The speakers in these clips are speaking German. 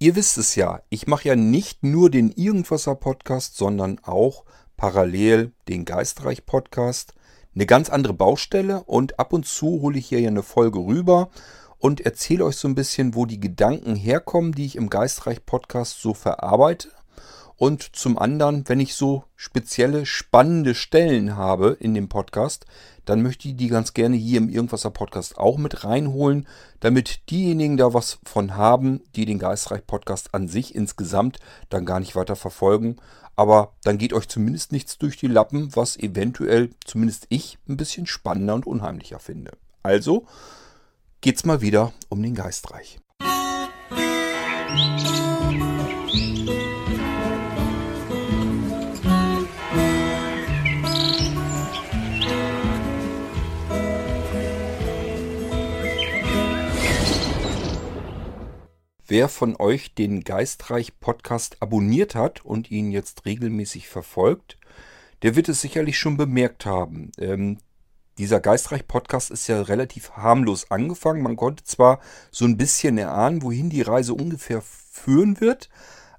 Ihr wisst es ja, ich mache ja nicht nur den Irgendwasser Podcast, sondern auch parallel den Geistreich Podcast. Eine ganz andere Baustelle und ab und zu hole ich hier ja eine Folge rüber und erzähle euch so ein bisschen, wo die Gedanken herkommen, die ich im Geistreich Podcast so verarbeite. Und zum anderen, wenn ich so spezielle spannende Stellen habe in dem Podcast, dann möchte ich die ganz gerne hier im Irgendwasser Podcast auch mit reinholen, damit diejenigen da was von haben, die den Geistreich Podcast an sich insgesamt dann gar nicht weiter verfolgen. Aber dann geht euch zumindest nichts durch die Lappen, was eventuell zumindest ich ein bisschen spannender und unheimlicher finde. Also geht's mal wieder um den Geistreich. Musik Wer von euch den Geistreich Podcast abonniert hat und ihn jetzt regelmäßig verfolgt, der wird es sicherlich schon bemerkt haben. Ähm, dieser Geistreich Podcast ist ja relativ harmlos angefangen. Man konnte zwar so ein bisschen erahnen, wohin die Reise ungefähr führen wird,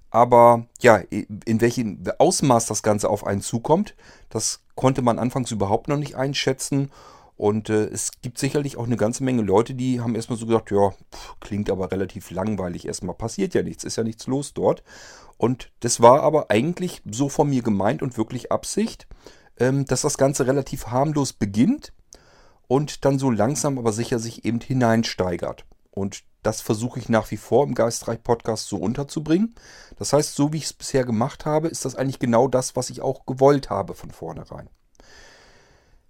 aber ja, in welchem Ausmaß das Ganze auf einen zukommt, das konnte man anfangs überhaupt noch nicht einschätzen. Und äh, es gibt sicherlich auch eine ganze Menge Leute, die haben erstmal so gesagt, ja, pff, klingt aber relativ langweilig. Erstmal passiert ja nichts, ist ja nichts los dort. Und das war aber eigentlich so von mir gemeint und wirklich Absicht, ähm, dass das Ganze relativ harmlos beginnt und dann so langsam aber sicher sich eben hineinsteigert. Und das versuche ich nach wie vor im Geistreich Podcast so unterzubringen. Das heißt, so wie ich es bisher gemacht habe, ist das eigentlich genau das, was ich auch gewollt habe von vornherein.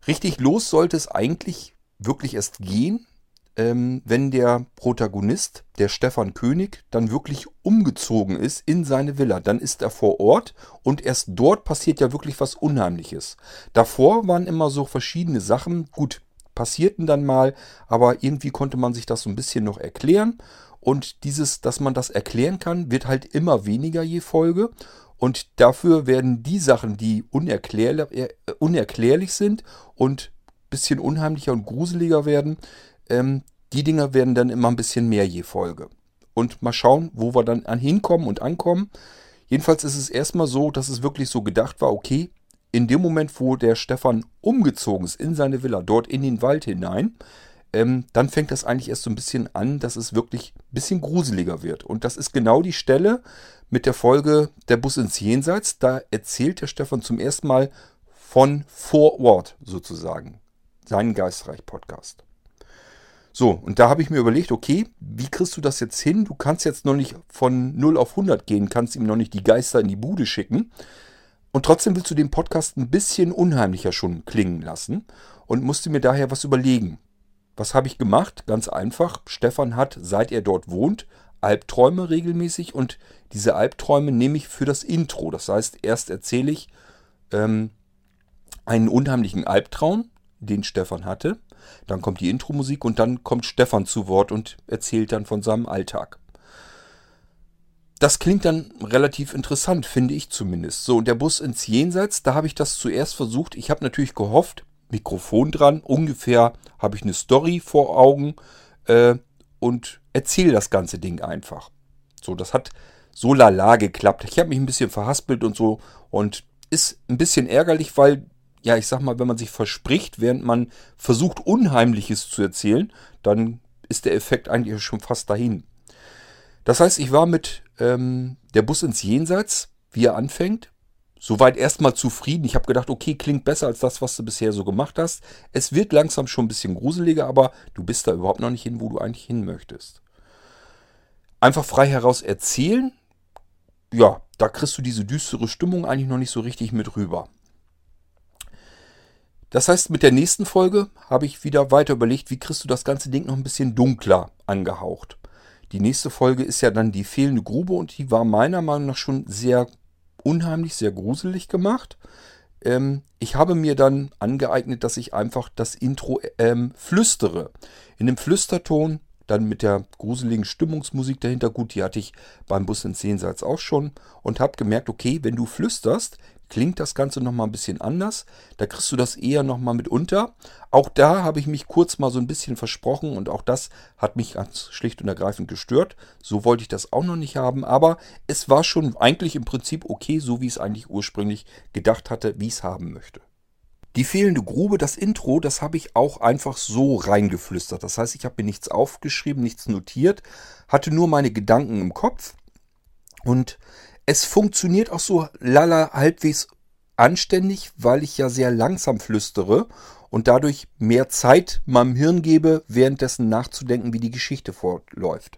Richtig los sollte es eigentlich wirklich erst gehen, ähm, wenn der Protagonist, der Stefan König, dann wirklich umgezogen ist in seine Villa. Dann ist er vor Ort und erst dort passiert ja wirklich was Unheimliches. Davor waren immer so verschiedene Sachen, gut, passierten dann mal, aber irgendwie konnte man sich das so ein bisschen noch erklären. Und dieses, dass man das erklären kann, wird halt immer weniger je Folge. Und dafür werden die Sachen, die unerklärlich, äh, unerklärlich sind und ein bisschen unheimlicher und gruseliger werden, ähm, die Dinger werden dann immer ein bisschen mehr je Folge. Und mal schauen, wo wir dann an hinkommen und ankommen. Jedenfalls ist es erstmal so, dass es wirklich so gedacht war, okay, in dem Moment, wo der Stefan umgezogen ist in seine Villa, dort in den Wald hinein, ähm, dann fängt das eigentlich erst so ein bisschen an, dass es wirklich ein bisschen gruseliger wird. Und das ist genau die Stelle mit der Folge Der Bus ins Jenseits. Da erzählt der Stefan zum ersten Mal von vor Ort sozusagen. Seinen Geistreich-Podcast. So, und da habe ich mir überlegt, okay, wie kriegst du das jetzt hin? Du kannst jetzt noch nicht von 0 auf 100 gehen, kannst ihm noch nicht die Geister in die Bude schicken. Und trotzdem willst du den Podcast ein bisschen unheimlicher schon klingen lassen und musste mir daher was überlegen. Was habe ich gemacht? Ganz einfach. Stefan hat, seit er dort wohnt, Albträume regelmäßig und diese Albträume nehme ich für das Intro. Das heißt, erst erzähle ich ähm, einen unheimlichen Albtraum, den Stefan hatte. Dann kommt die Intro-Musik und dann kommt Stefan zu Wort und erzählt dann von seinem Alltag. Das klingt dann relativ interessant, finde ich zumindest. So, und der Bus ins Jenseits, da habe ich das zuerst versucht. Ich habe natürlich gehofft, Mikrofon dran. Ungefähr habe ich eine Story vor Augen äh, und erzähle das ganze Ding einfach. So, das hat so lala geklappt. Ich habe mich ein bisschen verhaspelt und so und ist ein bisschen ärgerlich, weil, ja, ich sag mal, wenn man sich verspricht, während man versucht, Unheimliches zu erzählen, dann ist der Effekt eigentlich schon fast dahin. Das heißt, ich war mit ähm, der Bus ins Jenseits, wie er anfängt, Soweit erstmal zufrieden. Ich habe gedacht, okay, klingt besser als das, was du bisher so gemacht hast. Es wird langsam schon ein bisschen gruseliger, aber du bist da überhaupt noch nicht hin, wo du eigentlich hin möchtest. Einfach frei heraus erzählen, ja, da kriegst du diese düstere Stimmung eigentlich noch nicht so richtig mit rüber. Das heißt, mit der nächsten Folge habe ich wieder weiter überlegt, wie kriegst du das ganze Ding noch ein bisschen dunkler angehaucht. Die nächste Folge ist ja dann die fehlende Grube und die war meiner Meinung nach schon sehr unheimlich, sehr gruselig gemacht. Ähm, ich habe mir dann angeeignet, dass ich einfach das Intro ähm, flüstere. In dem Flüsterton, dann mit der gruseligen Stimmungsmusik dahinter. Gut, die hatte ich beim Bus ins Jenseits auch schon. Und habe gemerkt, okay, wenn du flüsterst, klingt das Ganze nochmal ein bisschen anders. Da kriegst du das eher nochmal mit unter. Auch da habe ich mich kurz mal so ein bisschen versprochen und auch das hat mich ganz schlicht und ergreifend gestört. So wollte ich das auch noch nicht haben, aber es war schon eigentlich im Prinzip okay, so wie ich es eigentlich ursprünglich gedacht hatte, wie ich es haben möchte. Die fehlende Grube, das Intro, das habe ich auch einfach so reingeflüstert. Das heißt, ich habe mir nichts aufgeschrieben, nichts notiert, hatte nur meine Gedanken im Kopf und es funktioniert auch so lala halbwegs anständig, weil ich ja sehr langsam flüstere und dadurch mehr Zeit meinem Hirn gebe, währenddessen nachzudenken, wie die Geschichte fortläuft.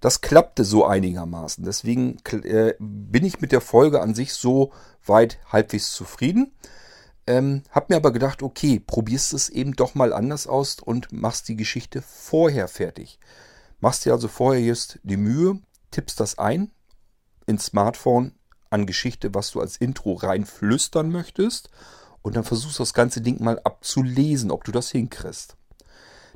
Das klappte so einigermaßen. Deswegen äh, bin ich mit der Folge an sich so weit halbwegs zufrieden. Ähm, hab mir aber gedacht, okay, probierst es eben doch mal anders aus und machst die Geschichte vorher fertig. Machst dir also vorher just die Mühe, tippst das ein ins Smartphone an Geschichte, was du als Intro reinflüstern möchtest und dann versuchst das ganze Ding mal abzulesen, ob du das hinkriegst.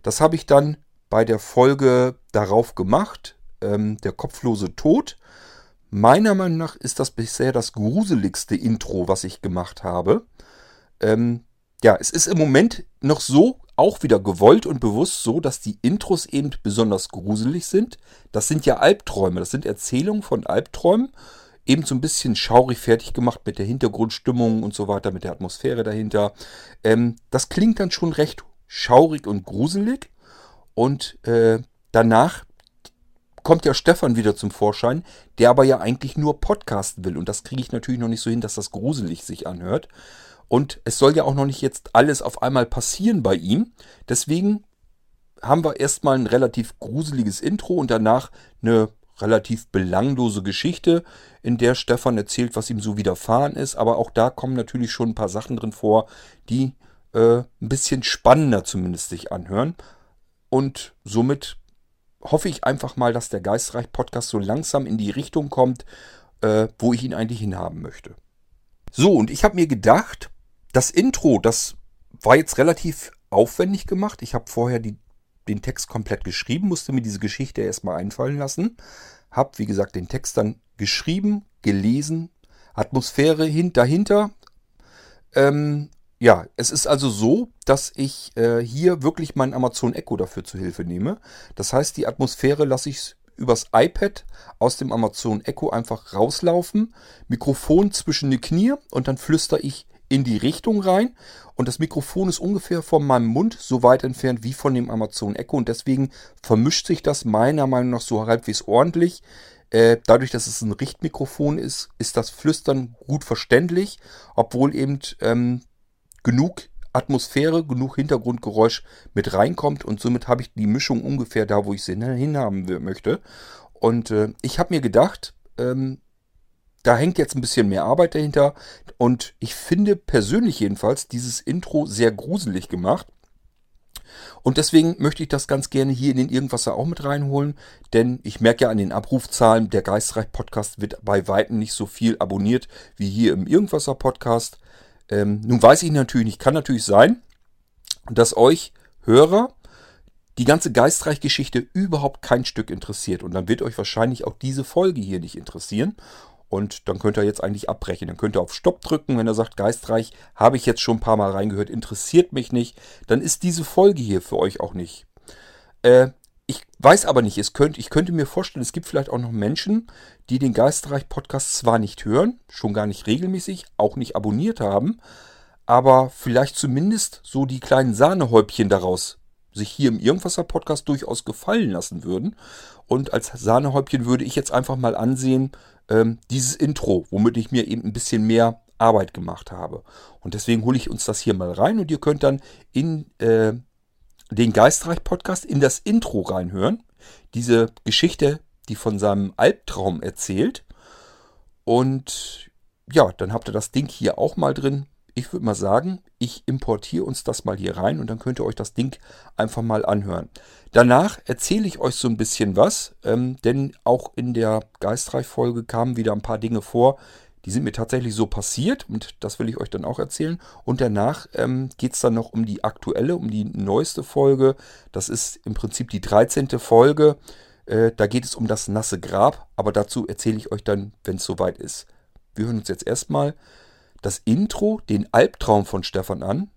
Das habe ich dann bei der Folge darauf gemacht, ähm, der kopflose Tod. Meiner Meinung nach ist das bisher das gruseligste Intro, was ich gemacht habe. Ähm, ja, es ist im Moment noch so, auch wieder gewollt und bewusst so, dass die Intros eben besonders gruselig sind. Das sind ja Albträume, das sind Erzählungen von Albträumen. Eben so ein bisschen schaurig fertig gemacht mit der Hintergrundstimmung und so weiter, mit der Atmosphäre dahinter. Ähm, das klingt dann schon recht schaurig und gruselig. Und äh, danach kommt ja Stefan wieder zum Vorschein, der aber ja eigentlich nur podcasten will. Und das kriege ich natürlich noch nicht so hin, dass das gruselig sich anhört. Und es soll ja auch noch nicht jetzt alles auf einmal passieren bei ihm. Deswegen haben wir erstmal ein relativ gruseliges Intro und danach eine relativ belanglose Geschichte, in der Stefan erzählt, was ihm so widerfahren ist. Aber auch da kommen natürlich schon ein paar Sachen drin vor, die äh, ein bisschen spannender zumindest sich anhören. Und somit hoffe ich einfach mal, dass der Geistreich Podcast so langsam in die Richtung kommt, äh, wo ich ihn eigentlich hinhaben möchte. So, und ich habe mir gedacht, das Intro, das war jetzt relativ aufwendig gemacht. Ich habe vorher die, den Text komplett geschrieben, musste mir diese Geschichte erstmal einfallen lassen. Hab, wie gesagt, den Text dann geschrieben, gelesen, Atmosphäre hin, dahinter. Ähm, ja, es ist also so, dass ich äh, hier wirklich mein Amazon Echo dafür zu Hilfe nehme. Das heißt, die Atmosphäre lasse ich übers iPad aus dem Amazon Echo einfach rauslaufen, Mikrofon zwischen die Knie und dann flüstere ich in die Richtung rein und das Mikrofon ist ungefähr von meinem Mund so weit entfernt wie von dem Amazon Echo und deswegen vermischt sich das meiner Meinung nach so halbwegs ordentlich. Äh, dadurch, dass es ein Richtmikrofon ist, ist das Flüstern gut verständlich, obwohl eben ähm, genug Atmosphäre, genug Hintergrundgeräusch mit reinkommt und somit habe ich die Mischung ungefähr da, wo ich sie hinhaben möchte. Und äh, ich habe mir gedacht, ähm, da hängt jetzt ein bisschen mehr Arbeit dahinter. Und ich finde persönlich jedenfalls dieses Intro sehr gruselig gemacht. Und deswegen möchte ich das ganz gerne hier in den Irgendwasser auch mit reinholen, denn ich merke ja an den Abrufzahlen, der Geistreich Podcast wird bei weitem nicht so viel abonniert wie hier im Irgendwasser Podcast. Ähm, nun weiß ich natürlich nicht, kann natürlich sein, dass euch Hörer die ganze Geistreich-Geschichte überhaupt kein Stück interessiert. Und dann wird euch wahrscheinlich auch diese Folge hier nicht interessieren. Und dann könnt ihr jetzt eigentlich abbrechen. Dann könnt ihr auf Stopp drücken, wenn er sagt, geistreich, habe ich jetzt schon ein paar Mal reingehört, interessiert mich nicht. Dann ist diese Folge hier für euch auch nicht. Äh, ich weiß aber nicht, es könnt, ich könnte mir vorstellen, es gibt vielleicht auch noch Menschen, die den Geistreich-Podcast zwar nicht hören, schon gar nicht regelmäßig, auch nicht abonniert haben, aber vielleicht zumindest so die kleinen Sahnehäubchen daraus sich hier im Irgendwasser-Podcast durchaus gefallen lassen würden. Und als Sahnehäubchen würde ich jetzt einfach mal ansehen, ähm, dieses Intro, womit ich mir eben ein bisschen mehr Arbeit gemacht habe. Und deswegen hole ich uns das hier mal rein und ihr könnt dann in äh, den Geistreich-Podcast in das Intro reinhören. Diese Geschichte, die von seinem Albtraum erzählt. Und ja, dann habt ihr das Ding hier auch mal drin ich würde mal sagen, ich importiere uns das mal hier rein und dann könnt ihr euch das Ding einfach mal anhören. Danach erzähle ich euch so ein bisschen was, ähm, denn auch in der Geistreich-Folge kamen wieder ein paar Dinge vor, die sind mir tatsächlich so passiert und das will ich euch dann auch erzählen. Und danach ähm, geht es dann noch um die aktuelle, um die neueste Folge. Das ist im Prinzip die 13. Folge. Äh, da geht es um das nasse Grab, aber dazu erzähle ich euch dann, wenn es soweit ist. Wir hören uns jetzt erstmal das Intro den Albtraum von Stefan an,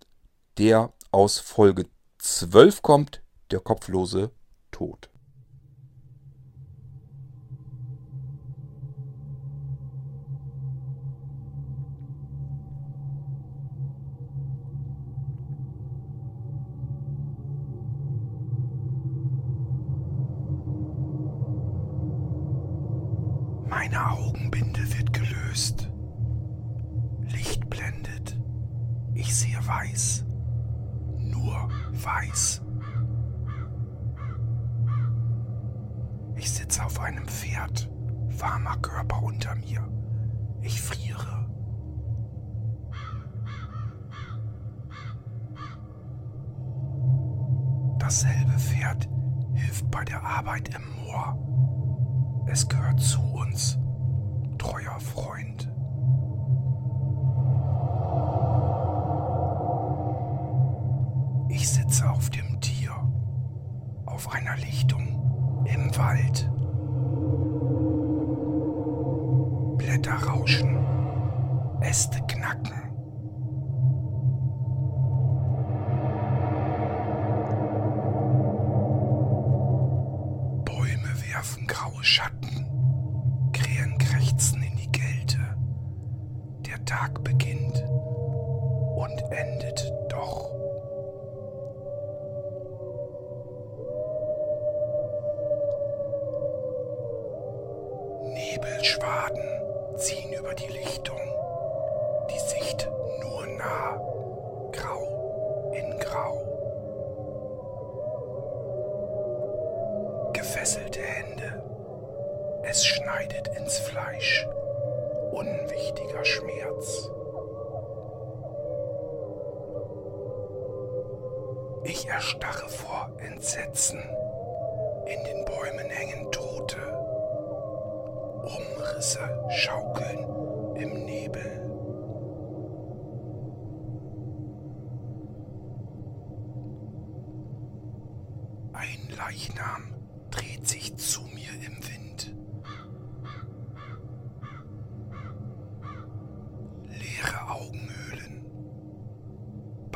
der aus Folge 12 kommt, der kopflose Tod. Meine Augenbinde wird gelöst. Ich sehe weiß. Nur weiß. Ich sitze auf einem Pferd, warmer Körper unter mir. Ich friere. Dasselbe Pferd hilft bei der Arbeit im Moor. Es gehört zu uns, treuer Freund. Rechtsanwalt.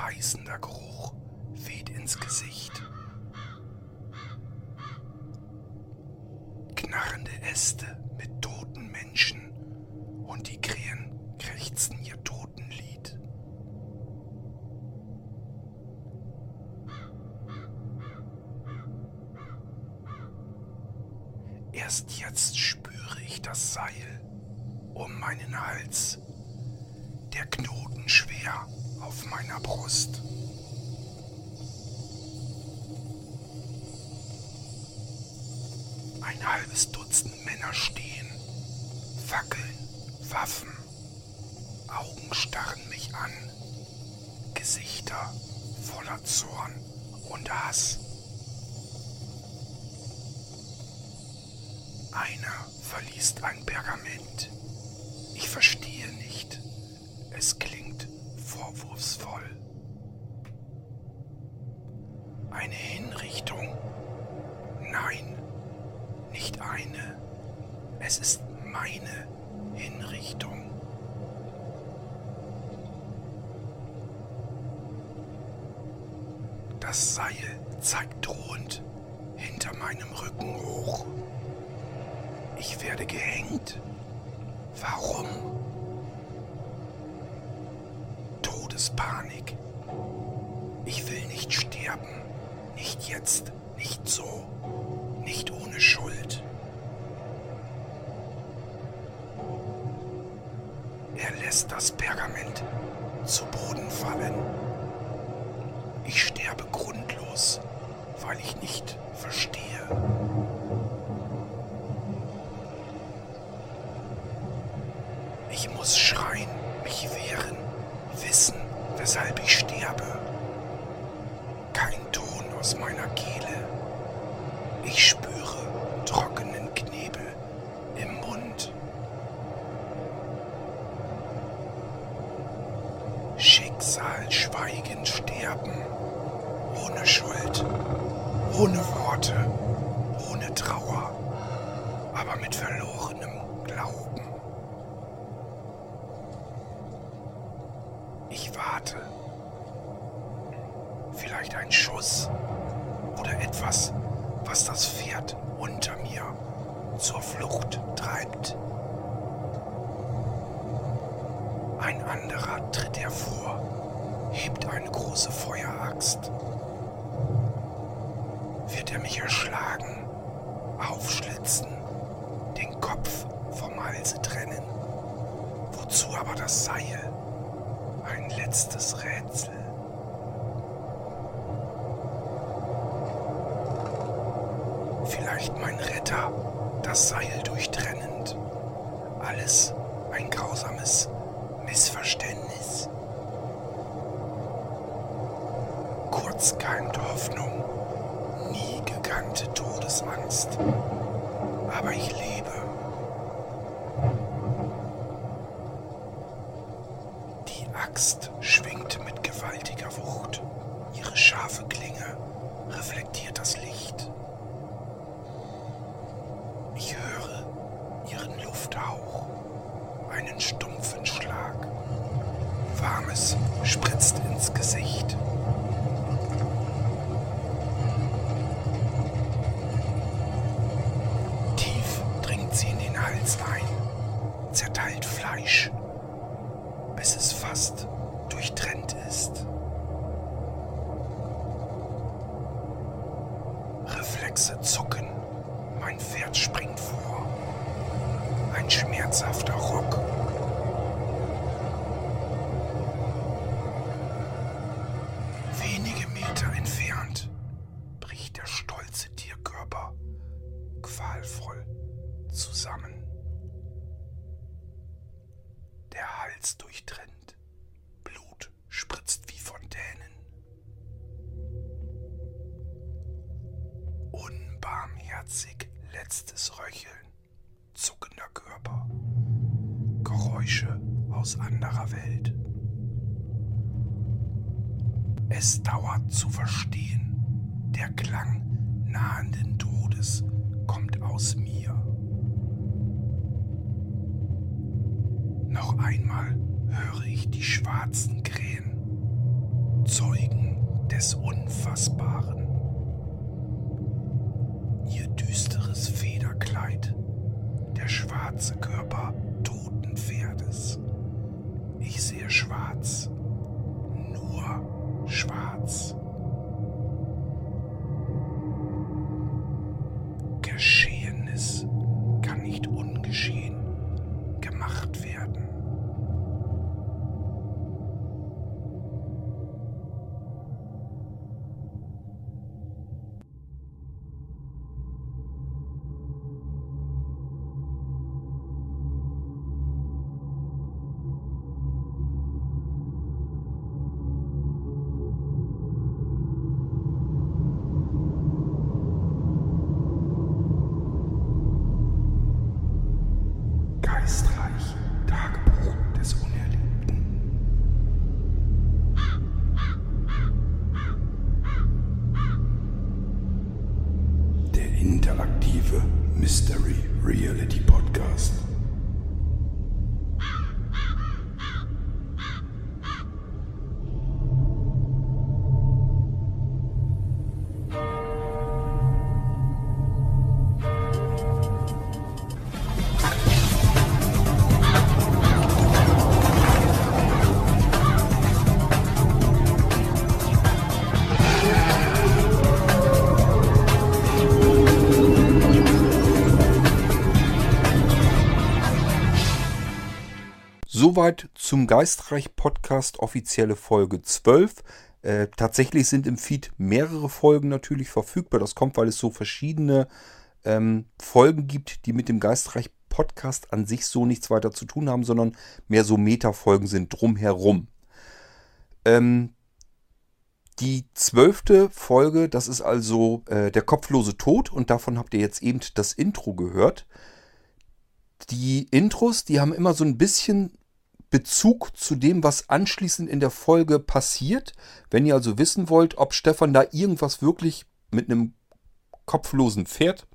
beißender Geruch weht ins Gesicht. Knarrende Äste Warum? Todespanik. Ich will nicht sterben. Nicht jetzt, nicht so, nicht ohne Schuld. Er lässt das Pergament zu Boden fallen. Ich sterbe grundlos, weil ich nicht verstehe. Das Seil? Ein letztes Rätsel. Vielleicht mein Retter, das Seil durchtrennend. Alles ein grausames Missverständnis. Kurz keimt Hoffnung, nie gekannte Todesangst. Aber ich lebe. Die letztes Röcheln, zuckender Körper, Geräusche aus anderer Welt. Es dauert zu verstehen, der Klang nahenden Todes kommt aus mir. Noch einmal höre ich die schwarzen Krähen, Zeugen des Unfassbaren. Schwarze Körper interaktive Mystery Reality Podcast. Soweit zum Geistreich Podcast offizielle Folge 12. Äh, tatsächlich sind im Feed mehrere Folgen natürlich verfügbar. Das kommt, weil es so verschiedene ähm, Folgen gibt, die mit dem Geistreich Podcast an sich so nichts weiter zu tun haben, sondern mehr so Meta-Folgen sind drumherum. Ähm, die zwölfte Folge, das ist also äh, der kopflose Tod und davon habt ihr jetzt eben das Intro gehört. Die Intros, die haben immer so ein bisschen Bezug zu dem, was anschließend in der Folge passiert. Wenn ihr also wissen wollt, ob Stefan da irgendwas wirklich mit einem kopflosen Pferd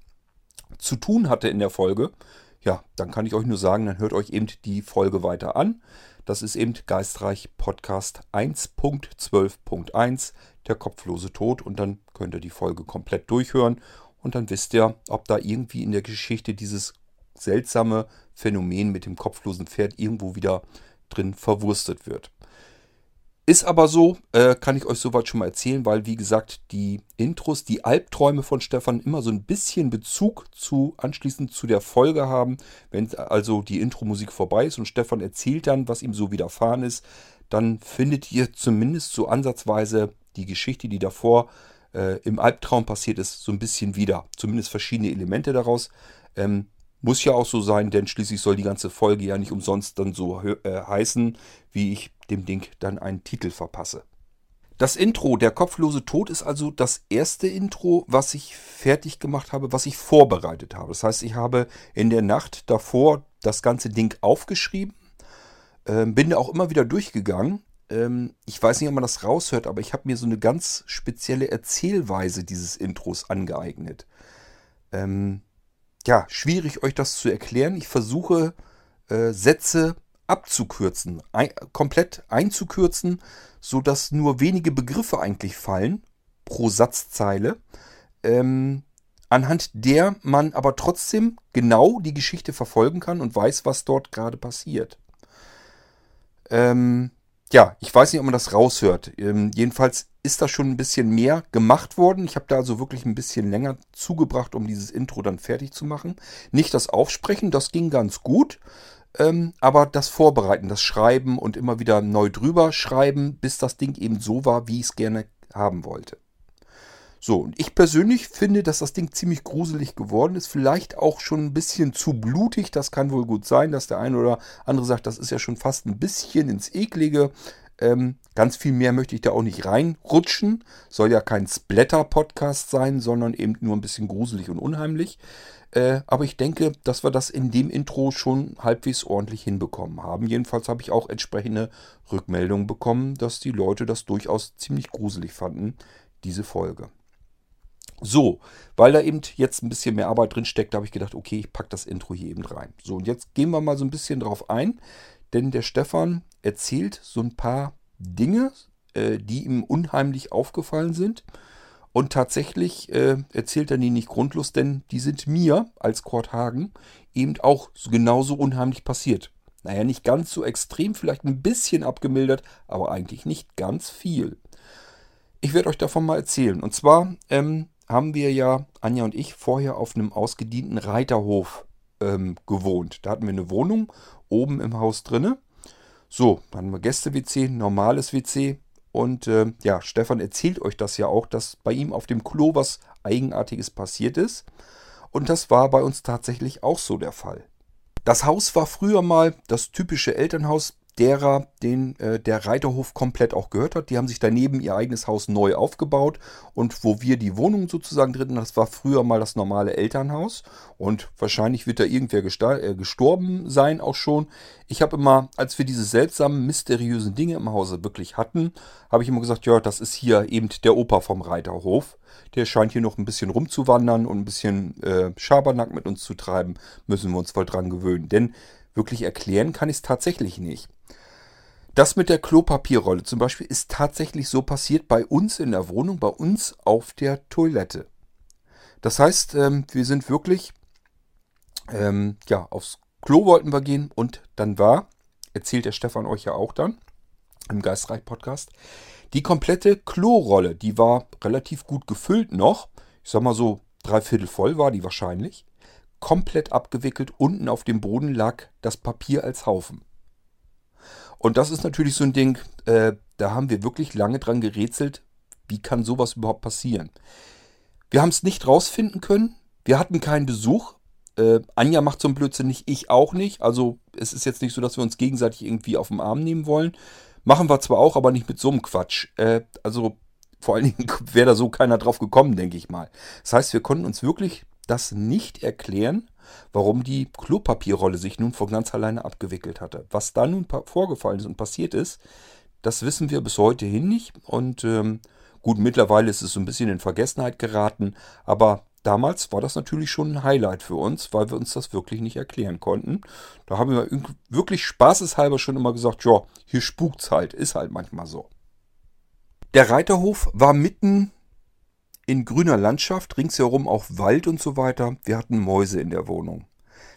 zu tun hatte in der Folge, ja, dann kann ich euch nur sagen, dann hört euch eben die Folge weiter an. Das ist eben Geistreich Podcast 1.12.1, der kopflose Tod. Und dann könnt ihr die Folge komplett durchhören. Und dann wisst ihr, ob da irgendwie in der Geschichte dieses seltsame Phänomen mit dem kopflosen Pferd irgendwo wieder drin verwurstet wird. Ist aber so, äh, kann ich euch soweit schon mal erzählen, weil wie gesagt, die Intros, die Albträume von Stefan immer so ein bisschen Bezug zu anschließend zu der Folge haben. Wenn also die Intro-Musik vorbei ist und Stefan erzählt dann, was ihm so widerfahren ist, dann findet ihr zumindest so ansatzweise die Geschichte, die davor äh, im Albtraum passiert ist, so ein bisschen wieder. Zumindest verschiedene Elemente daraus. Ähm, muss ja auch so sein, denn schließlich soll die ganze Folge ja nicht umsonst dann so äh, heißen, wie ich dem Ding dann einen Titel verpasse. Das Intro, der kopflose Tod, ist also das erste Intro, was ich fertig gemacht habe, was ich vorbereitet habe. Das heißt, ich habe in der Nacht davor das ganze Ding aufgeschrieben, äh, bin da auch immer wieder durchgegangen. Ähm, ich weiß nicht, ob man das raushört, aber ich habe mir so eine ganz spezielle Erzählweise dieses Intros angeeignet. Ähm, ja, schwierig euch das zu erklären. Ich versuche äh, Sätze abzukürzen, ein, komplett einzukürzen, sodass nur wenige Begriffe eigentlich fallen pro Satzzeile, ähm, anhand der man aber trotzdem genau die Geschichte verfolgen kann und weiß, was dort gerade passiert. Ähm, ja, ich weiß nicht, ob man das raushört. Ähm, jedenfalls ist da schon ein bisschen mehr gemacht worden. Ich habe da also wirklich ein bisschen länger zugebracht, um dieses Intro dann fertig zu machen. Nicht das Aufsprechen, das ging ganz gut. Ähm, aber das Vorbereiten, das Schreiben und immer wieder neu drüber schreiben, bis das Ding eben so war, wie ich es gerne haben wollte. So, und ich persönlich finde, dass das Ding ziemlich gruselig geworden ist. Vielleicht auch schon ein bisschen zu blutig. Das kann wohl gut sein, dass der eine oder andere sagt, das ist ja schon fast ein bisschen ins Eklige. Ähm, ganz viel mehr möchte ich da auch nicht reinrutschen. Soll ja kein Splatter-Podcast sein, sondern eben nur ein bisschen gruselig und unheimlich. Äh, aber ich denke, dass wir das in dem Intro schon halbwegs ordentlich hinbekommen haben. Jedenfalls habe ich auch entsprechende Rückmeldungen bekommen, dass die Leute das durchaus ziemlich gruselig fanden, diese Folge. So, weil da eben jetzt ein bisschen mehr Arbeit drin steckt, habe ich gedacht, okay, ich packe das Intro hier eben rein. So, und jetzt gehen wir mal so ein bisschen drauf ein, denn der Stefan erzählt so ein paar Dinge, äh, die ihm unheimlich aufgefallen sind. Und tatsächlich äh, erzählt er die nicht grundlos, denn die sind mir als Kurt Hagen eben auch genauso unheimlich passiert. Naja, nicht ganz so extrem, vielleicht ein bisschen abgemildert, aber eigentlich nicht ganz viel. Ich werde euch davon mal erzählen. Und zwar ähm, haben wir ja, Anja und ich, vorher auf einem ausgedienten Reiterhof ähm, gewohnt. Da hatten wir eine Wohnung oben im Haus drinne. So, dann haben wir Gäste-WC, normales WC, und äh, ja, Stefan erzählt euch das ja auch, dass bei ihm auf dem Klo was Eigenartiges passiert ist. Und das war bei uns tatsächlich auch so der Fall. Das Haus war früher mal das typische Elternhaus derer, den äh, der Reiterhof komplett auch gehört hat. Die haben sich daneben ihr eigenes Haus neu aufgebaut und wo wir die Wohnung sozusagen drin, das war früher mal das normale Elternhaus und wahrscheinlich wird da irgendwer äh, gestorben sein auch schon. Ich habe immer, als wir diese seltsamen, mysteriösen Dinge im Hause wirklich hatten, habe ich immer gesagt, ja, das ist hier eben der Opa vom Reiterhof. Der scheint hier noch ein bisschen rumzuwandern und ein bisschen äh, Schabernack mit uns zu treiben. Müssen wir uns voll dran gewöhnen. Denn wirklich erklären kann ich es tatsächlich nicht. Das mit der Klopapierrolle zum Beispiel ist tatsächlich so passiert bei uns in der Wohnung, bei uns auf der Toilette. Das heißt, ähm, wir sind wirklich, ähm, ja, aufs Klo wollten wir gehen und dann war, erzählt der Stefan euch ja auch dann im Geistreich-Podcast, die komplette Klorolle, die war relativ gut gefüllt noch. Ich sag mal so, dreiviertel voll war die wahrscheinlich. Komplett abgewickelt, unten auf dem Boden lag das Papier als Haufen. Und das ist natürlich so ein Ding, äh, da haben wir wirklich lange dran gerätselt, wie kann sowas überhaupt passieren. Wir haben es nicht rausfinden können. Wir hatten keinen Besuch. Äh, Anja macht so einen Blödsinn nicht, ich auch nicht. Also es ist jetzt nicht so, dass wir uns gegenseitig irgendwie auf den Arm nehmen wollen. Machen wir zwar auch, aber nicht mit so einem Quatsch. Äh, also vor allen Dingen wäre da so keiner drauf gekommen, denke ich mal. Das heißt, wir konnten uns wirklich das nicht erklären, warum die Klopapierrolle sich nun von ganz alleine abgewickelt hatte. Was da nun vorgefallen ist und passiert ist, das wissen wir bis heute hin nicht. Und ähm, gut, mittlerweile ist es so ein bisschen in Vergessenheit geraten, aber damals war das natürlich schon ein Highlight für uns, weil wir uns das wirklich nicht erklären konnten. Da haben wir wirklich spaßeshalber schon immer gesagt, ja, hier spukt's halt, ist halt manchmal so. Der Reiterhof war mitten in grüner Landschaft, ringsherum auch Wald und so weiter. Wir hatten Mäuse in der Wohnung.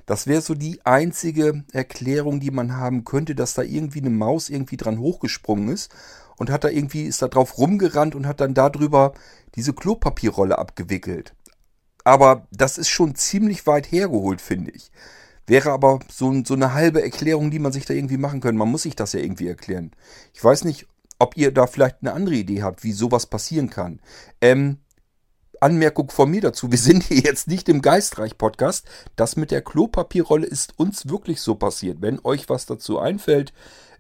Das wäre so die einzige Erklärung, die man haben könnte, dass da irgendwie eine Maus irgendwie dran hochgesprungen ist und hat da irgendwie, ist da drauf rumgerannt und hat dann darüber diese Klopapierrolle abgewickelt. Aber das ist schon ziemlich weit hergeholt, finde ich. Wäre aber so, so eine halbe Erklärung, die man sich da irgendwie machen könnte. Man muss sich das ja irgendwie erklären. Ich weiß nicht, ob ihr da vielleicht eine andere Idee habt, wie sowas passieren kann. Ähm, Anmerkung von mir dazu. Wir sind hier jetzt nicht im Geistreich-Podcast. Das mit der Klopapierrolle ist uns wirklich so passiert. Wenn euch was dazu einfällt,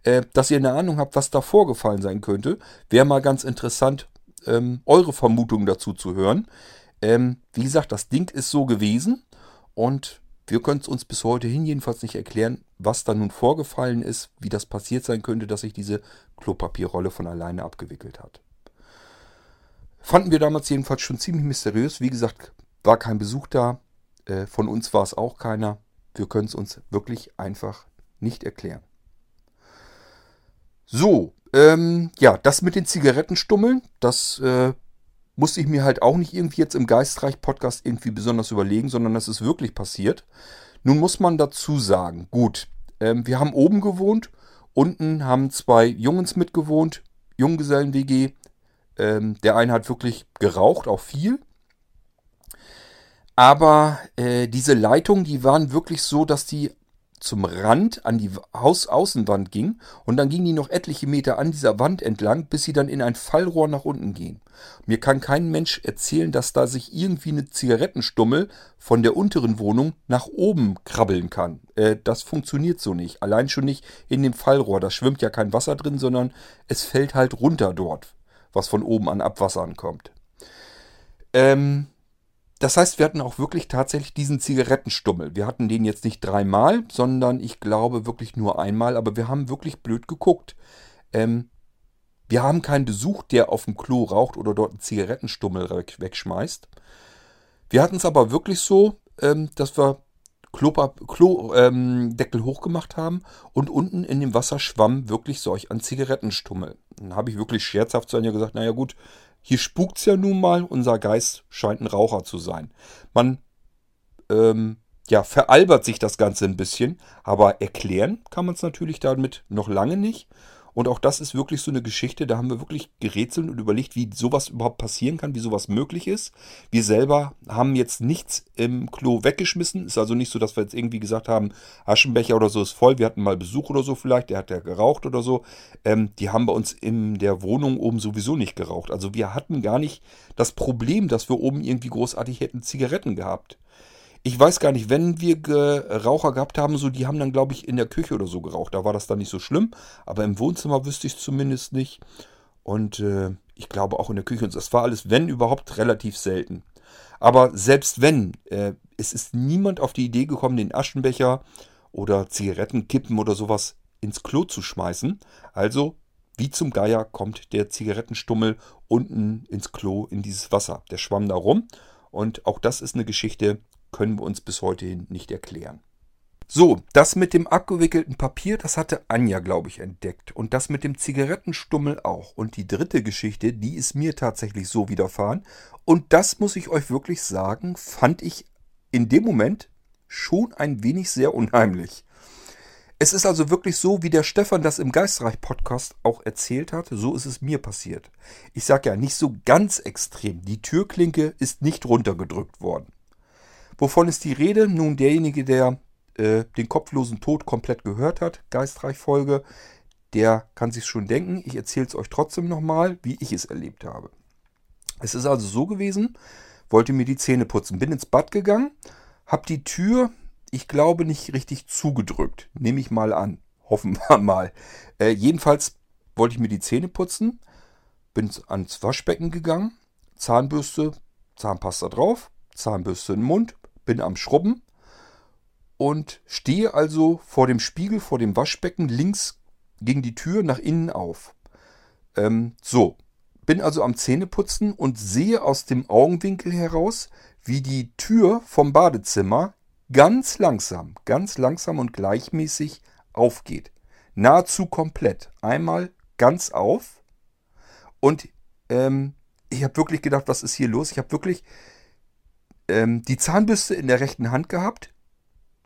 äh, dass ihr eine Ahnung habt, was da vorgefallen sein könnte, wäre mal ganz interessant, ähm, eure Vermutungen dazu zu hören. Ähm, wie gesagt, das Ding ist so gewesen und wir können es uns bis heute hin jedenfalls nicht erklären, was da nun vorgefallen ist, wie das passiert sein könnte, dass sich diese Klopapierrolle von alleine abgewickelt hat. Fanden wir damals jedenfalls schon ziemlich mysteriös. Wie gesagt, war kein Besuch da. Äh, von uns war es auch keiner. Wir können es uns wirklich einfach nicht erklären. So, ähm, ja, das mit den Zigarettenstummeln, das äh, musste ich mir halt auch nicht irgendwie jetzt im Geistreich-Podcast irgendwie besonders überlegen, sondern das ist wirklich passiert. Nun muss man dazu sagen, gut, ähm, wir haben oben gewohnt, unten haben zwei Jungs mitgewohnt, Junggesellen-WG. Ähm, der eine hat wirklich geraucht, auch viel. Aber äh, diese Leitungen, die waren wirklich so, dass die zum Rand an die Hausaußenwand ging und dann ging die noch etliche Meter an dieser Wand entlang, bis sie dann in ein Fallrohr nach unten gehen. Mir kann kein Mensch erzählen, dass da sich irgendwie eine Zigarettenstummel von der unteren Wohnung nach oben krabbeln kann. Äh, das funktioniert so nicht. Allein schon nicht in dem Fallrohr. Da schwimmt ja kein Wasser drin, sondern es fällt halt runter dort, was von oben an Abwasser ankommt. Ähm, das heißt, wir hatten auch wirklich tatsächlich diesen Zigarettenstummel. Wir hatten den jetzt nicht dreimal, sondern ich glaube wirklich nur einmal, aber wir haben wirklich blöd geguckt. Ähm, wir haben keinen Besuch, der auf dem Klo raucht oder dort einen Zigarettenstummel wegschmeißt. Wir hatten es aber wirklich so, ähm, dass wir Klodeckel Klo, ähm, hochgemacht haben und unten in dem Wasser schwamm wirklich solch ein Zigarettenstummel. Dann habe ich wirklich scherzhaft zu Anja gesagt, naja gut, hier spukt's ja nun mal, unser Geist scheint ein Raucher zu sein. Man ähm, ja, veralbert sich das Ganze ein bisschen, aber erklären kann man es natürlich damit noch lange nicht. Und auch das ist wirklich so eine Geschichte, da haben wir wirklich gerätselt und überlegt, wie sowas überhaupt passieren kann, wie sowas möglich ist. Wir selber haben jetzt nichts im Klo weggeschmissen. Ist also nicht so, dass wir jetzt irgendwie gesagt haben, Aschenbecher oder so ist voll. Wir hatten mal Besuch oder so vielleicht, der hat ja geraucht oder so. Ähm, die haben bei uns in der Wohnung oben sowieso nicht geraucht. Also wir hatten gar nicht das Problem, dass wir oben irgendwie großartig hätten Zigaretten gehabt. Ich weiß gar nicht, wenn wir Raucher gehabt haben, so die haben dann, glaube ich, in der Küche oder so geraucht. Da war das dann nicht so schlimm. Aber im Wohnzimmer wüsste ich es zumindest nicht. Und äh, ich glaube auch in der Küche. Und das war alles, wenn überhaupt, relativ selten. Aber selbst wenn, äh, es ist niemand auf die Idee gekommen, den Aschenbecher oder Zigarettenkippen oder sowas ins Klo zu schmeißen. Also, wie zum Geier kommt der Zigarettenstummel unten ins Klo in dieses Wasser. Der schwamm da rum. Und auch das ist eine Geschichte, können wir uns bis heute hin nicht erklären. So, das mit dem abgewickelten Papier, das hatte Anja, glaube ich, entdeckt. Und das mit dem Zigarettenstummel auch. Und die dritte Geschichte, die ist mir tatsächlich so widerfahren. Und das muss ich euch wirklich sagen, fand ich in dem Moment schon ein wenig sehr unheimlich. Es ist also wirklich so, wie der Stefan das im Geistreich-Podcast auch erzählt hat, so ist es mir passiert. Ich sage ja nicht so ganz extrem. Die Türklinke ist nicht runtergedrückt worden. Wovon ist die Rede? Nun, derjenige, der äh, den kopflosen Tod komplett gehört hat, Geistreich-Folge, der kann sich schon denken. Ich erzähle es euch trotzdem nochmal, wie ich es erlebt habe. Es ist also so gewesen, wollte mir die Zähne putzen, bin ins Bad gegangen, habe die Tür, ich glaube, nicht richtig zugedrückt. Nehme ich mal an. Hoffen wir mal. Äh, jedenfalls wollte ich mir die Zähne putzen, bin ans Waschbecken gegangen, Zahnbürste, Zahnpasta drauf, Zahnbürste in den Mund, bin am Schrubben und stehe also vor dem Spiegel, vor dem Waschbecken, links gegen die Tür nach innen auf. Ähm, so, bin also am Zähneputzen und sehe aus dem Augenwinkel heraus, wie die Tür vom Badezimmer ganz langsam, ganz langsam und gleichmäßig aufgeht. Nahezu komplett. Einmal ganz auf. Und ähm, ich habe wirklich gedacht, was ist hier los? Ich habe wirklich ähm, die Zahnbürste in der rechten Hand gehabt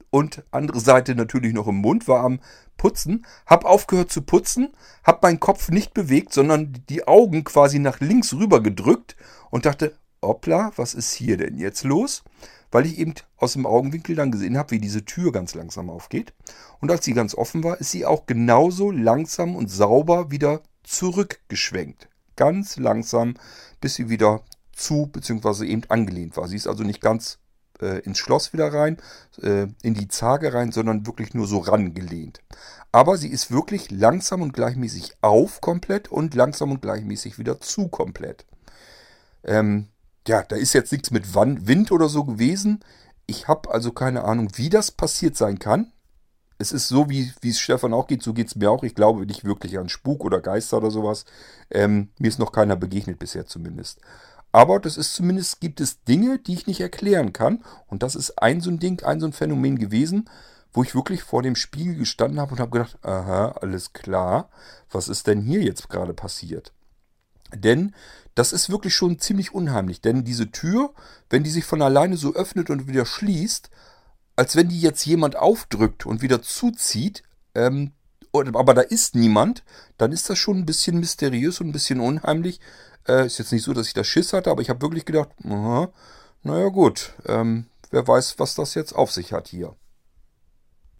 und andere Seite natürlich noch im Mund, war am Putzen, hab aufgehört zu putzen, hab meinen Kopf nicht bewegt, sondern die Augen quasi nach links rüber gedrückt und dachte, hoppla, was ist hier denn jetzt los? Weil ich eben aus dem Augenwinkel dann gesehen habe, wie diese Tür ganz langsam aufgeht. Und als sie ganz offen war, ist sie auch genauso langsam und sauber wieder zurückgeschwenkt. Ganz langsam, bis sie wieder zu bzw. eben angelehnt war. Sie ist also nicht ganz äh, ins Schloss wieder rein, äh, in die Zage rein, sondern wirklich nur so rangelehnt. Aber sie ist wirklich langsam und gleichmäßig auf komplett und langsam und gleichmäßig wieder zu komplett. Ähm, ja, da ist jetzt nichts mit Wind oder so gewesen. Ich habe also keine Ahnung, wie das passiert sein kann. Es ist so, wie es Stefan auch geht, so geht es mir auch. Ich glaube nicht wirklich an Spuk oder Geister oder sowas. Ähm, mir ist noch keiner begegnet bisher zumindest. Aber das ist zumindest, gibt es Dinge, die ich nicht erklären kann. Und das ist ein so ein Ding, ein so ein Phänomen gewesen, wo ich wirklich vor dem Spiegel gestanden habe und habe gedacht, aha, alles klar, was ist denn hier jetzt gerade passiert? Denn das ist wirklich schon ziemlich unheimlich. Denn diese Tür, wenn die sich von alleine so öffnet und wieder schließt, als wenn die jetzt jemand aufdrückt und wieder zuzieht, ähm, aber da ist niemand, dann ist das schon ein bisschen mysteriös und ein bisschen unheimlich. Äh, ist jetzt nicht so, dass ich da Schiss hatte, aber ich habe wirklich gedacht, aha, naja gut, ähm, wer weiß, was das jetzt auf sich hat hier.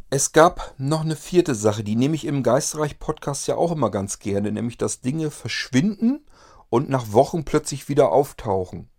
Es gab noch eine vierte Sache, die nehme ich im Geistreich-Podcast ja auch immer ganz gerne, nämlich dass Dinge verschwinden und nach Wochen plötzlich wieder auftauchen.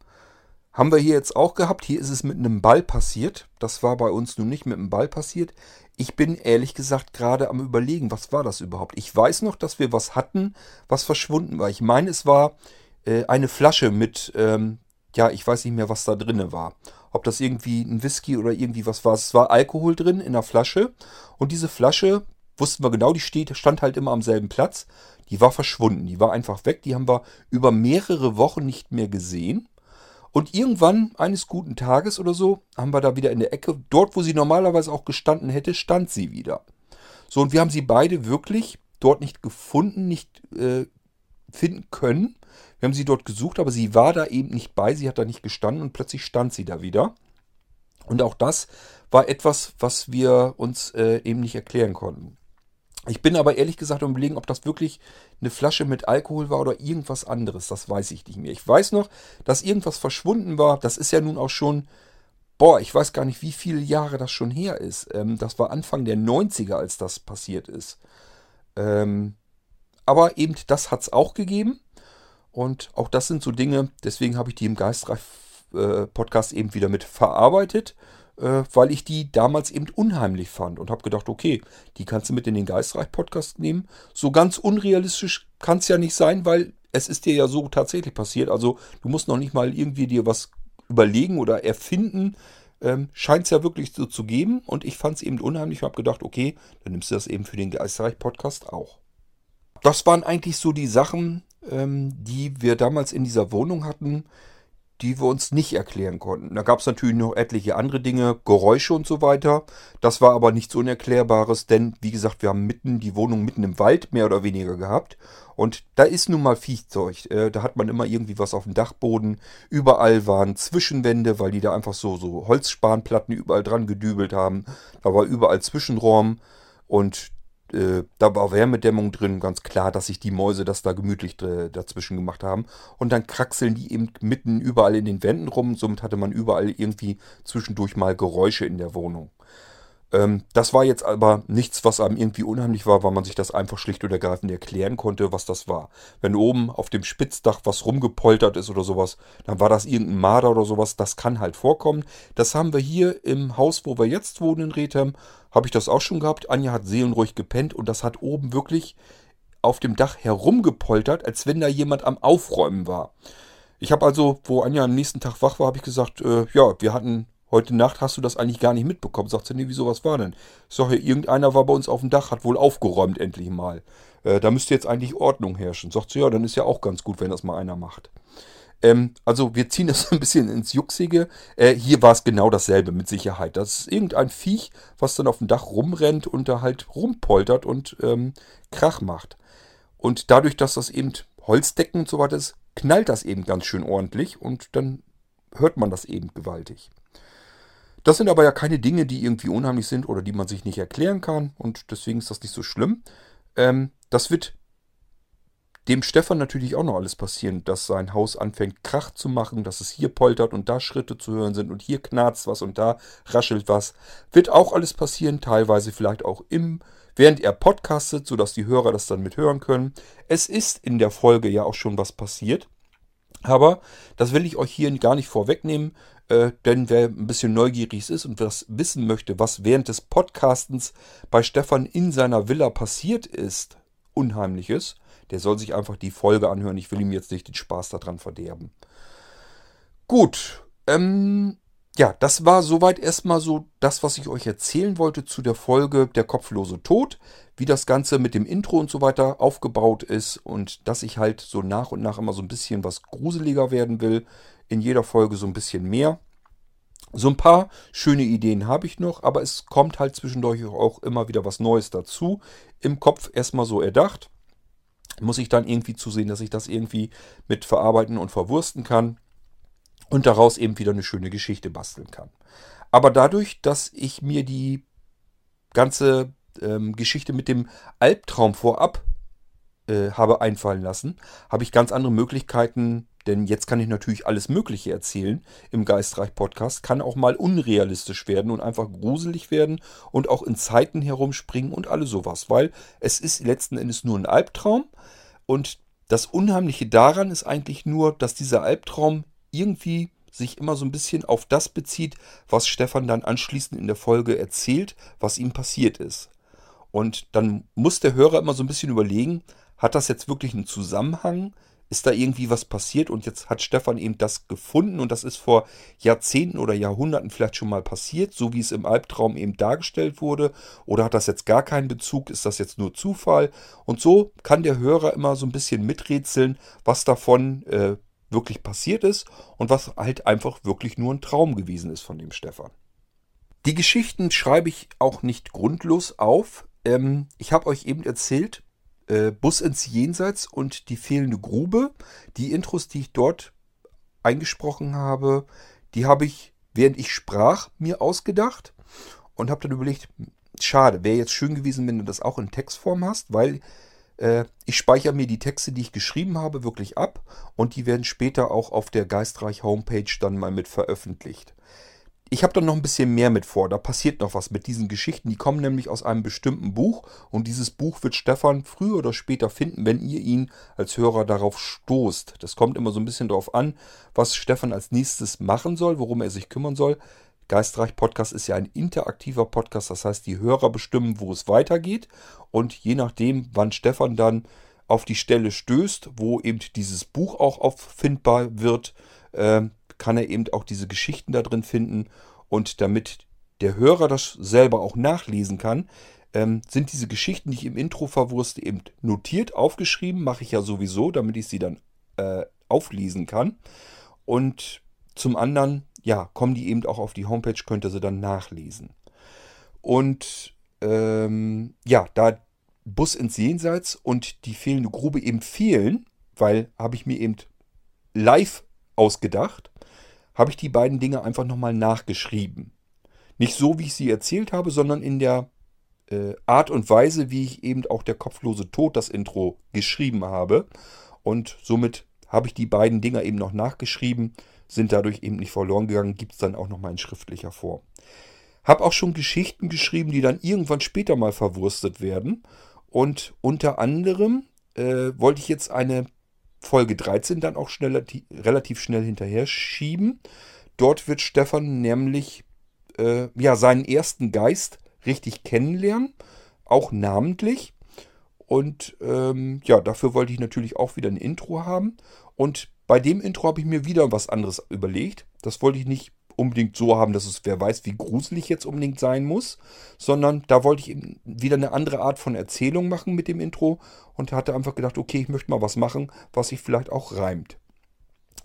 Haben wir hier jetzt auch gehabt. Hier ist es mit einem Ball passiert. Das war bei uns nun nicht mit einem Ball passiert. Ich bin ehrlich gesagt gerade am Überlegen, was war das überhaupt? Ich weiß noch, dass wir was hatten, was verschwunden war. Ich meine, es war äh, eine Flasche mit, ähm, ja, ich weiß nicht mehr, was da drin war. Ob das irgendwie ein Whisky oder irgendwie was war. Es war Alkohol drin in der Flasche. Und diese Flasche, wussten wir genau, die steht, stand halt immer am selben Platz. Die war verschwunden. Die war einfach weg. Die haben wir über mehrere Wochen nicht mehr gesehen. Und irgendwann eines guten Tages oder so haben wir da wieder in der Ecke, dort wo sie normalerweise auch gestanden hätte, stand sie wieder. So, und wir haben sie beide wirklich dort nicht gefunden, nicht äh, finden können. Wir haben sie dort gesucht, aber sie war da eben nicht bei, sie hat da nicht gestanden und plötzlich stand sie da wieder. Und auch das war etwas, was wir uns äh, eben nicht erklären konnten. Ich bin aber ehrlich gesagt am überlegen, ob das wirklich eine Flasche mit Alkohol war oder irgendwas anderes. Das weiß ich nicht mehr. Ich weiß noch, dass irgendwas verschwunden war. Das ist ja nun auch schon, boah, ich weiß gar nicht, wie viele Jahre das schon her ist. Ähm, das war Anfang der 90er, als das passiert ist. Ähm, aber eben das hat es auch gegeben. Und auch das sind so Dinge, deswegen habe ich die im Geistreich-Podcast äh, eben wieder mit verarbeitet äh, weil ich die damals eben unheimlich fand und habe gedacht, okay, die kannst du mit in den Geistreich-Podcast nehmen. So ganz unrealistisch kann es ja nicht sein, weil es ist dir ja so tatsächlich passiert. Also du musst noch nicht mal irgendwie dir was überlegen oder erfinden. Ähm, Scheint es ja wirklich so zu geben und ich fand es eben unheimlich und habe gedacht, okay, dann nimmst du das eben für den Geistreich-Podcast auch. Das waren eigentlich so die Sachen, ähm, die wir damals in dieser Wohnung hatten die wir uns nicht erklären konnten. Da gab es natürlich noch etliche andere Dinge, Geräusche und so weiter. Das war aber nichts Unerklärbares, denn wie gesagt, wir haben mitten die Wohnung mitten im Wald mehr oder weniger gehabt. Und da ist nun mal Viehzeug. Äh, da hat man immer irgendwie was auf dem Dachboden. Überall waren Zwischenwände, weil die da einfach so, so Holzspanplatten überall dran gedübelt haben. Da war überall Zwischenraum. Und äh, da war Wärmedämmung drin, ganz klar, dass sich die Mäuse das da gemütlich dazwischen gemacht haben. Und dann kraxeln die eben mitten überall in den Wänden rum. Somit hatte man überall irgendwie zwischendurch mal Geräusche in der Wohnung. Ähm, das war jetzt aber nichts, was einem irgendwie unheimlich war, weil man sich das einfach schlicht und ergreifend erklären konnte, was das war. Wenn oben auf dem Spitzdach was rumgepoltert ist oder sowas, dann war das irgendein Marder oder sowas. Das kann halt vorkommen. Das haben wir hier im Haus, wo wir jetzt wohnen in Rethem, habe ich das auch schon gehabt. Anja hat seelenruhig gepennt und das hat oben wirklich auf dem Dach herumgepoltert, als wenn da jemand am Aufräumen war. Ich habe also, wo Anja am nächsten Tag wach war, habe ich gesagt, äh, ja, wir hatten Heute Nacht hast du das eigentlich gar nicht mitbekommen. Sagt sie, nee, wieso, was war denn? Ich sage, irgendeiner war bei uns auf dem Dach, hat wohl aufgeräumt endlich mal. Äh, da müsste jetzt eigentlich Ordnung herrschen. Sagt sie, ja, dann ist ja auch ganz gut, wenn das mal einer macht. Ähm, also wir ziehen das ein bisschen ins Juxige. Äh, hier war es genau dasselbe mit Sicherheit. Das ist irgendein Viech, was dann auf dem Dach rumrennt und da halt rumpoltert und ähm, Krach macht. Und dadurch, dass das eben Holzdecken und so weiter ist, knallt das eben ganz schön ordentlich und dann hört man das eben gewaltig. Das sind aber ja keine Dinge, die irgendwie unheimlich sind oder die man sich nicht erklären kann und deswegen ist das nicht so schlimm. Ähm, das wird dem Stefan natürlich auch noch alles passieren, dass sein Haus anfängt Krach zu machen, dass es hier poltert und da Schritte zu hören sind und hier knarzt was und da raschelt was. Wird auch alles passieren, teilweise vielleicht auch im, während er podcastet, sodass die Hörer das dann mithören können. Es ist in der Folge ja auch schon was passiert. Aber das will ich euch hier gar nicht vorwegnehmen, äh, denn wer ein bisschen neugierig ist und was wissen möchte, was während des Podcastens bei Stefan in seiner Villa passiert ist, Unheimliches, der soll sich einfach die Folge anhören. Ich will ihm jetzt nicht den Spaß daran verderben. Gut, ähm, ja, das war soweit erstmal so das, was ich euch erzählen wollte zu der Folge Der kopflose Tod, wie das Ganze mit dem Intro und so weiter aufgebaut ist und dass ich halt so nach und nach immer so ein bisschen was gruseliger werden will. In jeder Folge so ein bisschen mehr. So ein paar schöne Ideen habe ich noch, aber es kommt halt zwischendurch auch immer wieder was Neues dazu. Im Kopf erstmal so erdacht muss ich dann irgendwie zusehen, dass ich das irgendwie mit verarbeiten und verwursten kann und daraus eben wieder eine schöne Geschichte basteln kann. Aber dadurch, dass ich mir die ganze ähm, Geschichte mit dem Albtraum vorab äh, habe einfallen lassen, habe ich ganz andere Möglichkeiten, denn jetzt kann ich natürlich alles Mögliche erzählen im Geistreich-Podcast, kann auch mal unrealistisch werden und einfach gruselig werden und auch in Zeiten herumspringen und alles sowas, weil es ist letzten Endes nur ein Albtraum und das Unheimliche daran ist eigentlich nur, dass dieser Albtraum irgendwie sich immer so ein bisschen auf das bezieht, was Stefan dann anschließend in der Folge erzählt, was ihm passiert ist. Und dann muss der Hörer immer so ein bisschen überlegen, hat das jetzt wirklich einen Zusammenhang? Ist da irgendwie was passiert? Und jetzt hat Stefan eben das gefunden und das ist vor Jahrzehnten oder Jahrhunderten vielleicht schon mal passiert, so wie es im Albtraum eben dargestellt wurde. Oder hat das jetzt gar keinen Bezug? Ist das jetzt nur Zufall? Und so kann der Hörer immer so ein bisschen miträtseln, was davon äh, wirklich passiert ist und was halt einfach wirklich nur ein Traum gewesen ist von dem Stefan. Die Geschichten schreibe ich auch nicht grundlos auf. Ähm, ich habe euch eben erzählt, äh, Bus ins Jenseits und die fehlende Grube. Die Intros, die ich dort eingesprochen habe, die habe ich, während ich sprach, mir ausgedacht und habe dann überlegt, schade, wäre jetzt schön gewesen, wenn du das auch in Textform hast, weil ich speichere mir die Texte, die ich geschrieben habe, wirklich ab und die werden später auch auf der Geistreich Homepage dann mal mit veröffentlicht ich habe da noch ein bisschen mehr mit vor. Da passiert noch was mit diesen Geschichten. Die kommen nämlich aus einem bestimmten Buch. Und dieses Buch wird Stefan früher oder später finden, wenn ihr ihn als Hörer darauf stoßt. Das kommt immer so ein bisschen darauf an, was Stefan als nächstes machen soll, worum er sich kümmern soll. Geistreich Podcast ist ja ein interaktiver Podcast. Das heißt, die Hörer bestimmen, wo es weitergeht. Und je nachdem, wann Stefan dann auf die Stelle stößt, wo eben dieses Buch auch auffindbar wird, äh, kann er eben auch diese Geschichten da drin finden. Und damit der Hörer das selber auch nachlesen kann, ähm, sind diese Geschichten, die ich im Intro verwurste, eben notiert, aufgeschrieben. Mache ich ja sowieso, damit ich sie dann äh, auflesen kann. Und zum anderen, ja, kommen die eben auch auf die Homepage, könnt ihr sie dann nachlesen. Und ähm, ja, da Bus ins Jenseits und die fehlende Grube eben fehlen, weil habe ich mir eben live ausgedacht, habe ich die beiden Dinge einfach nochmal nachgeschrieben. Nicht so, wie ich sie erzählt habe, sondern in der äh, Art und Weise, wie ich eben auch der kopflose Tod das Intro geschrieben habe. Und somit habe ich die beiden Dinger eben noch nachgeschrieben, sind dadurch eben nicht verloren gegangen, gibt es dann auch nochmal in schriftlicher Form. Habe auch schon Geschichten geschrieben, die dann irgendwann später mal verwurstet werden. Und unter anderem äh, wollte ich jetzt eine Folge 13 dann auch schnell, relativ schnell hinterher schieben. Dort wird Stefan nämlich äh, ja, seinen ersten Geist richtig kennenlernen, auch namentlich. Und ähm, ja, dafür wollte ich natürlich auch wieder ein Intro haben. Und bei dem Intro habe ich mir wieder was anderes überlegt. Das wollte ich nicht unbedingt so haben, dass es wer weiß, wie gruselig jetzt unbedingt sein muss, sondern da wollte ich eben wieder eine andere Art von Erzählung machen mit dem Intro und hatte einfach gedacht, okay, ich möchte mal was machen, was sich vielleicht auch reimt.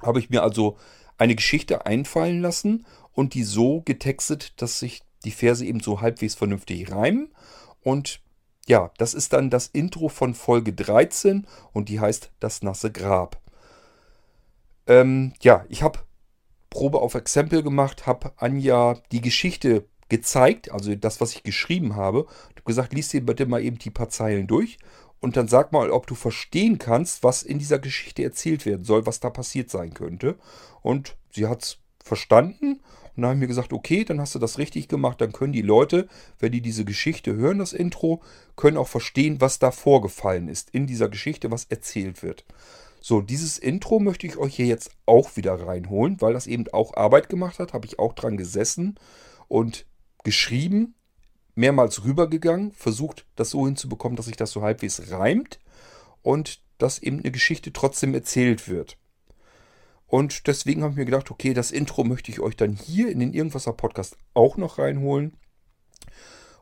habe ich mir also eine Geschichte einfallen lassen und die so getextet, dass sich die Verse eben so halbwegs vernünftig reimen. Und ja, das ist dann das Intro von Folge 13 und die heißt Das nasse Grab. Ähm, ja, ich habe Probe auf Exempel gemacht, habe Anja die Geschichte gezeigt, also das, was ich geschrieben habe. Ich habe gesagt, lies dir bitte mal eben die paar Zeilen durch und dann sag mal, ob du verstehen kannst, was in dieser Geschichte erzählt werden soll, was da passiert sein könnte. Und sie hat es verstanden und dann haben wir gesagt, okay, dann hast du das richtig gemacht, dann können die Leute, wenn die diese Geschichte hören, das Intro, können auch verstehen, was da vorgefallen ist in dieser Geschichte, was erzählt wird. So, dieses Intro möchte ich euch hier jetzt auch wieder reinholen, weil das eben auch Arbeit gemacht hat, habe ich auch dran gesessen und geschrieben, mehrmals rübergegangen, versucht das so hinzubekommen, dass sich das so halbwegs reimt und dass eben eine Geschichte trotzdem erzählt wird. Und deswegen habe ich mir gedacht, okay, das Intro möchte ich euch dann hier in den Irgendwasser Podcast auch noch reinholen.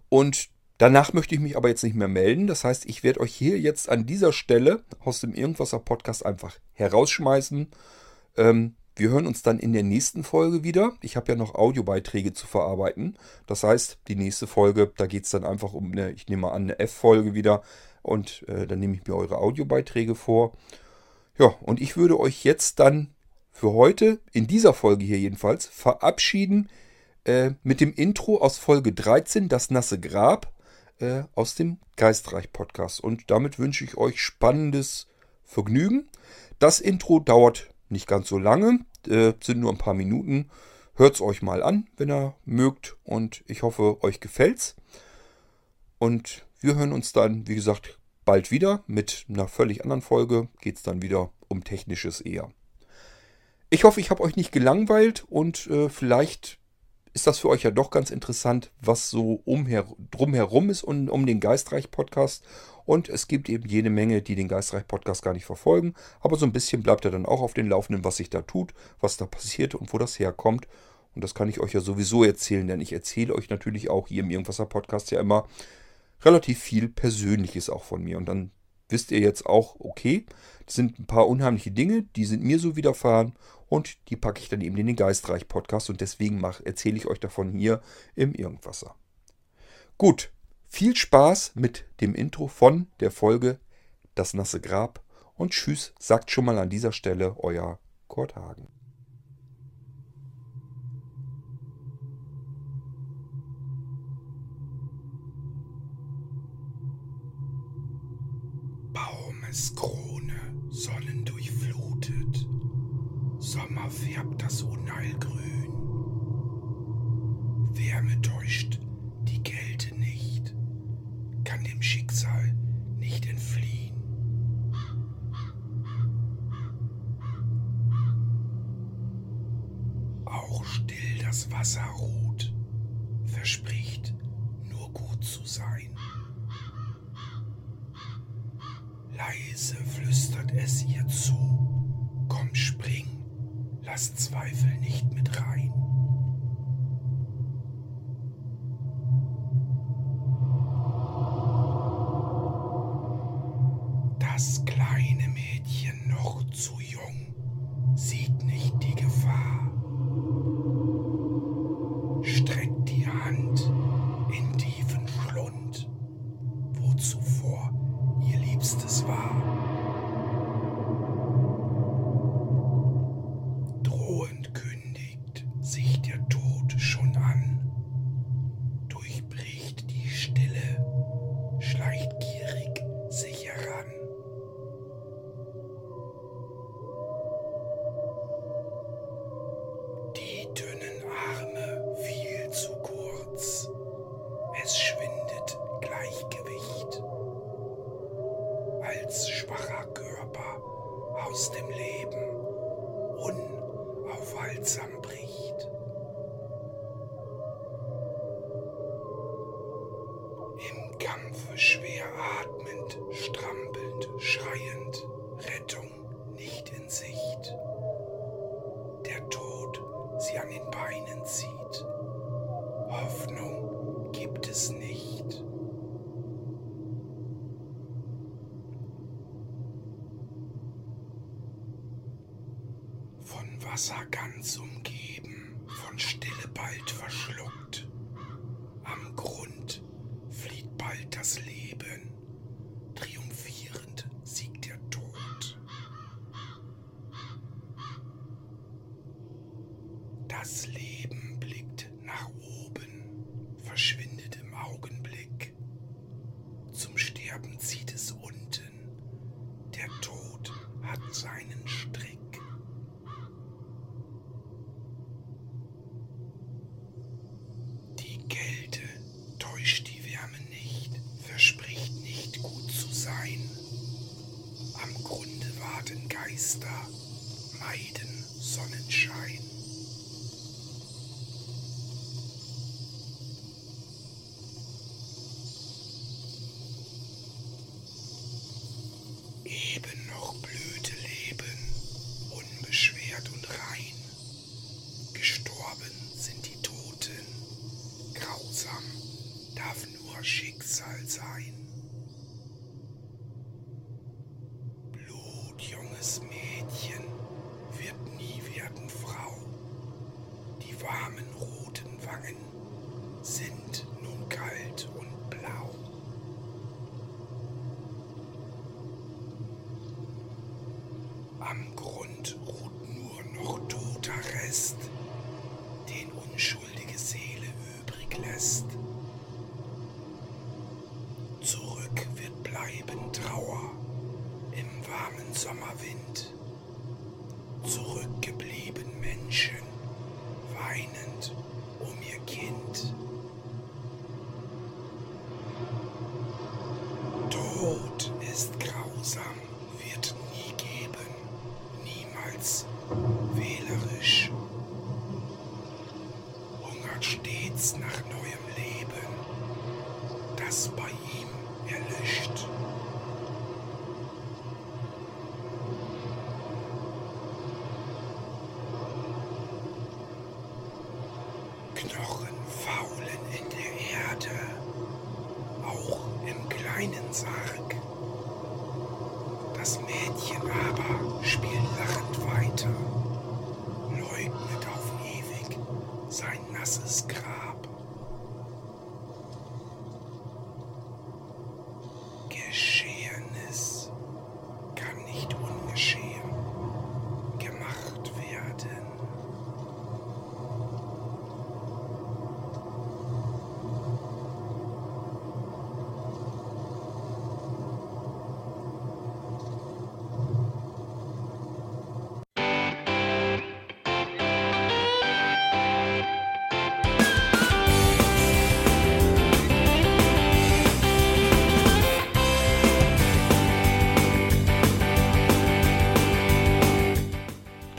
Und danach möchte ich mich aber jetzt nicht mehr melden. Das heißt, ich werde euch hier jetzt an dieser Stelle aus dem Irgendwasser Podcast einfach herausschmeißen. Ähm, wir hören uns dann in der nächsten Folge wieder. Ich habe ja noch Audiobeiträge zu verarbeiten. Das heißt, die nächste Folge, da geht es dann einfach um eine, ich nehme an, eine F-Folge wieder. Und äh, dann nehme ich mir eure Audiobeiträge vor. Ja, und ich würde euch jetzt dann für heute, in dieser Folge hier jedenfalls, verabschieden äh, mit dem Intro aus Folge 13, Das nasse Grab, äh, aus dem Geistreich Podcast. Und damit wünsche ich euch spannendes Vergnügen. Das Intro dauert nicht ganz so lange, äh, sind nur ein paar Minuten. Hört es euch mal an, wenn ihr mögt. Und ich hoffe, euch gefällt's. Und wir hören uns dann, wie gesagt, bald wieder. Mit einer völlig anderen Folge geht es dann wieder um Technisches eher. Ich hoffe, ich habe euch nicht gelangweilt und äh, vielleicht ist das für euch ja doch ganz interessant, was so umher, drumherum ist und um den Geistreich-Podcast. Und es gibt eben jede Menge, die den Geistreich-Podcast gar nicht verfolgen. Aber so ein bisschen bleibt er dann auch auf den Laufenden, was sich da tut, was da passiert und wo das herkommt. Und das kann ich euch ja sowieso erzählen, denn ich erzähle euch natürlich auch hier im Irgendwasser-Podcast ja immer relativ viel Persönliches auch von mir. Und dann wisst ihr jetzt auch, okay, das sind ein paar unheimliche Dinge, die sind mir so widerfahren und die packe ich dann eben in den Geistreich-Podcast und deswegen erzähle ich euch davon hier im Irgendwasser. Gut, viel Spaß mit dem Intro von der Folge Das nasse Grab und tschüss, sagt schon mal an dieser Stelle euer Kurt Hagen. Baumeskrone, sonnendurchflutet. Sommer färbt das Unheil grün. Wärme täuscht die Kälte nicht, kann dem Schicksal nicht entfliehen. Auch still das Wasser ruht, verspricht nur gut zu sein. Leise flüstert es ihr zu. Lass Zweifel nicht mit rein. Sie an den Beinen zieht. Hoffnung gibt es nicht. Wasser ganz umgeben, von Stille bald verschluckt. Am Grund flieht bald das Leben, triumphierend siegt der Tod. Das Leben blickt nach oben, verschwindet im Augenblick. Zum Sterben zieht es unten, der Tod hat seinen Strick. Die Kälte täuscht die Wärme nicht, verspricht nicht gut zu sein. Am Grunde warten Geister, meiden Sonnenschein. Eben noch blühte Leben, unbeschwert und rein. Gestorben sind die Toten, grausam darf nur Schicksal sein. Blutjunges Mädchen wird nie werden Frau. Die warmen roten Wangen sind nun kalt und blau. Am Grund ruht nur noch toter Rest, den unschuldige Seele übrig lässt.